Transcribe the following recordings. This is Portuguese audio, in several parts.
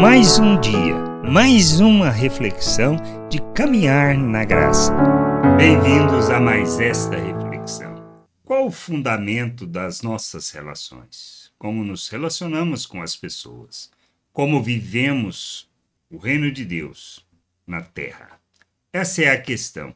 Mais um dia, mais uma reflexão de caminhar na graça. Bem-vindos a mais esta reflexão. Qual o fundamento das nossas relações? Como nos relacionamos com as pessoas? Como vivemos o reino de Deus na terra? Essa é a questão.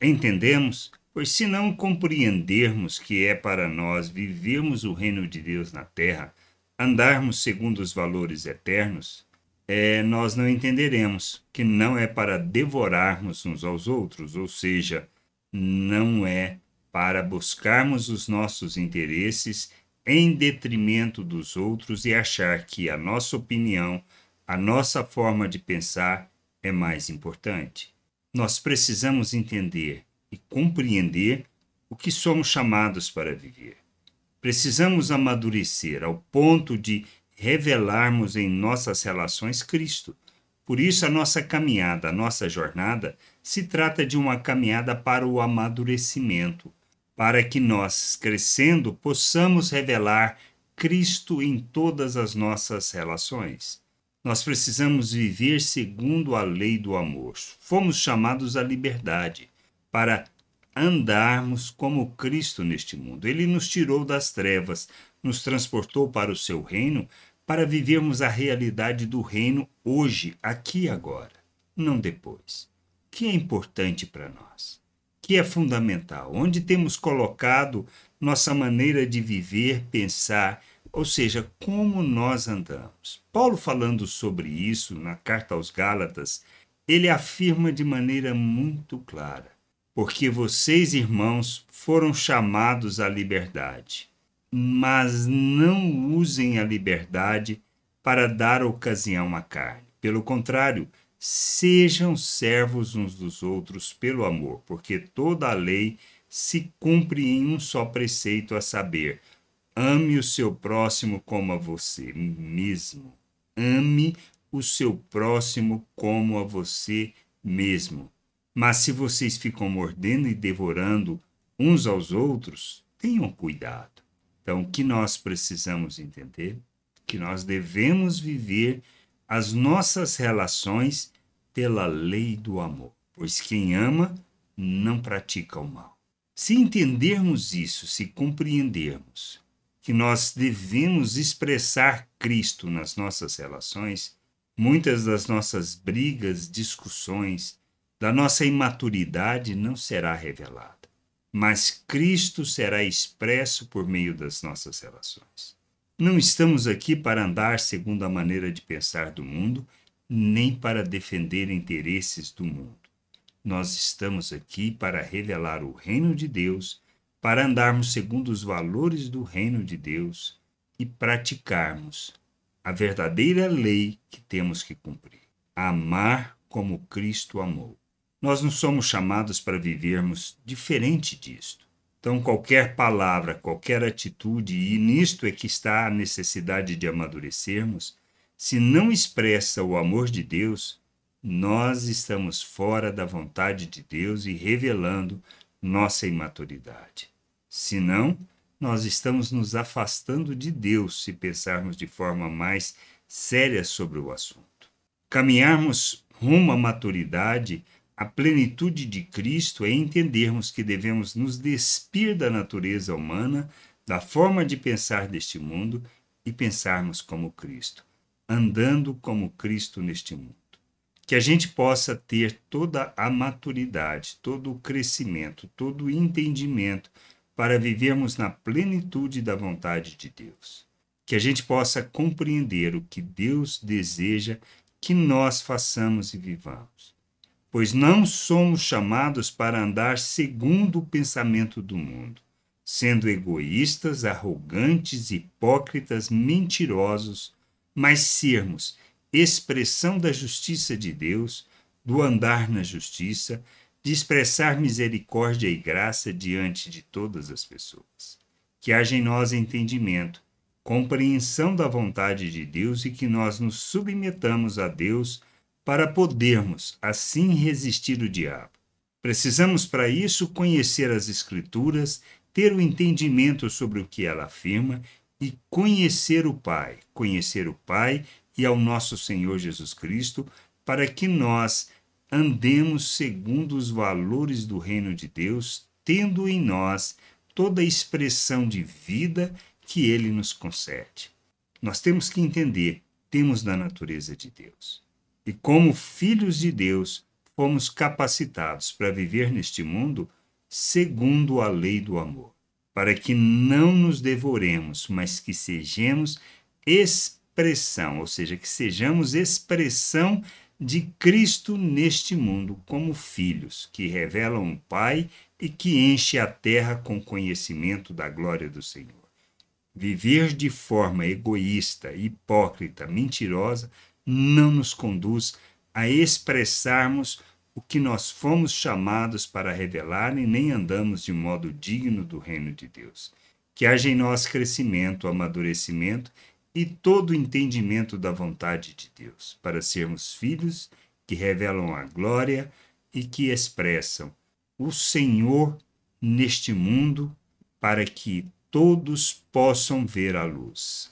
Entendemos? Pois se não compreendermos que é para nós vivermos o reino de Deus na terra, andarmos segundo os valores eternos, é, nós não entenderemos que não é para devorarmos uns aos outros, ou seja, não é para buscarmos os nossos interesses em detrimento dos outros e achar que a nossa opinião, a nossa forma de pensar é mais importante. Nós precisamos entender e compreender o que somos chamados para viver. Precisamos amadurecer ao ponto de revelarmos em nossas relações Cristo. Por isso, a nossa caminhada, a nossa jornada, se trata de uma caminhada para o amadurecimento, para que nós, crescendo, possamos revelar Cristo em todas as nossas relações. Nós precisamos viver segundo a lei do amor. Fomos chamados à liberdade para andarmos como Cristo neste mundo. Ele nos tirou das trevas, nos transportou para o seu reino, para vivermos a realidade do reino hoje, aqui e agora, não depois. Que é importante para nós, que é fundamental, onde temos colocado nossa maneira de viver, pensar, ou seja, como nós andamos. Paulo, falando sobre isso na carta aos Gálatas, ele afirma de maneira muito clara porque vocês, irmãos, foram chamados à liberdade. Mas não usem a liberdade para dar ocasião à carne. Pelo contrário, sejam servos uns dos outros pelo amor, porque toda a lei se cumpre em um só preceito, a saber: ame o seu próximo como a você mesmo. Ame o seu próximo como a você mesmo. Mas se vocês ficam mordendo e devorando uns aos outros, tenham cuidado. Então, o que nós precisamos entender? Que nós devemos viver as nossas relações pela lei do amor, pois quem ama não pratica o mal. Se entendermos isso, se compreendermos que nós devemos expressar Cristo nas nossas relações, muitas das nossas brigas, discussões, da nossa imaturidade não será revelada, mas Cristo será expresso por meio das nossas relações. Não estamos aqui para andar segundo a maneira de pensar do mundo, nem para defender interesses do mundo. Nós estamos aqui para revelar o reino de Deus, para andarmos segundo os valores do reino de Deus e praticarmos a verdadeira lei que temos que cumprir: amar como Cristo amou. Nós não somos chamados para vivermos diferente disto. Então, qualquer palavra, qualquer atitude, e nisto é que está a necessidade de amadurecermos, se não expressa o amor de Deus, nós estamos fora da vontade de Deus e revelando nossa imaturidade. Se não, nós estamos nos afastando de Deus se pensarmos de forma mais séria sobre o assunto. Caminharmos rumo à maturidade a plenitude de Cristo é entendermos que devemos nos despir da natureza humana, da forma de pensar deste mundo e pensarmos como Cristo, andando como Cristo neste mundo. Que a gente possa ter toda a maturidade, todo o crescimento, todo o entendimento para vivermos na plenitude da vontade de Deus. Que a gente possa compreender o que Deus deseja que nós façamos e vivamos pois não somos chamados para andar segundo o pensamento do mundo, sendo egoístas, arrogantes, hipócritas, mentirosos, mas sermos expressão da justiça de Deus, do andar na justiça, de expressar misericórdia e graça diante de todas as pessoas. Que haja em nós entendimento, compreensão da vontade de Deus e que nós nos submetamos a Deus para podermos assim resistir o diabo. Precisamos, para isso, conhecer as Escrituras, ter o entendimento sobre o que ela afirma e conhecer o Pai. Conhecer o Pai e ao nosso Senhor Jesus Cristo, para que nós andemos segundo os valores do reino de Deus, tendo em nós toda a expressão de vida que ele nos concede. Nós temos que entender, temos da natureza de Deus. E como filhos de Deus, fomos capacitados para viver neste mundo segundo a lei do amor, para que não nos devoremos, mas que sejamos expressão, ou seja, que sejamos expressão de Cristo neste mundo como filhos que revelam o Pai e que enche a terra com conhecimento da glória do Senhor. Viver de forma egoísta, hipócrita, mentirosa não nos conduz a expressarmos o que nós fomos chamados para revelar e nem andamos de modo digno do reino de Deus. Que haja em nós crescimento, amadurecimento e todo o entendimento da vontade de Deus, para sermos filhos que revelam a glória e que expressam o Senhor neste mundo, para que todos possam ver a luz.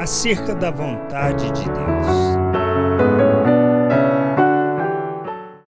acerca da vontade de Deus.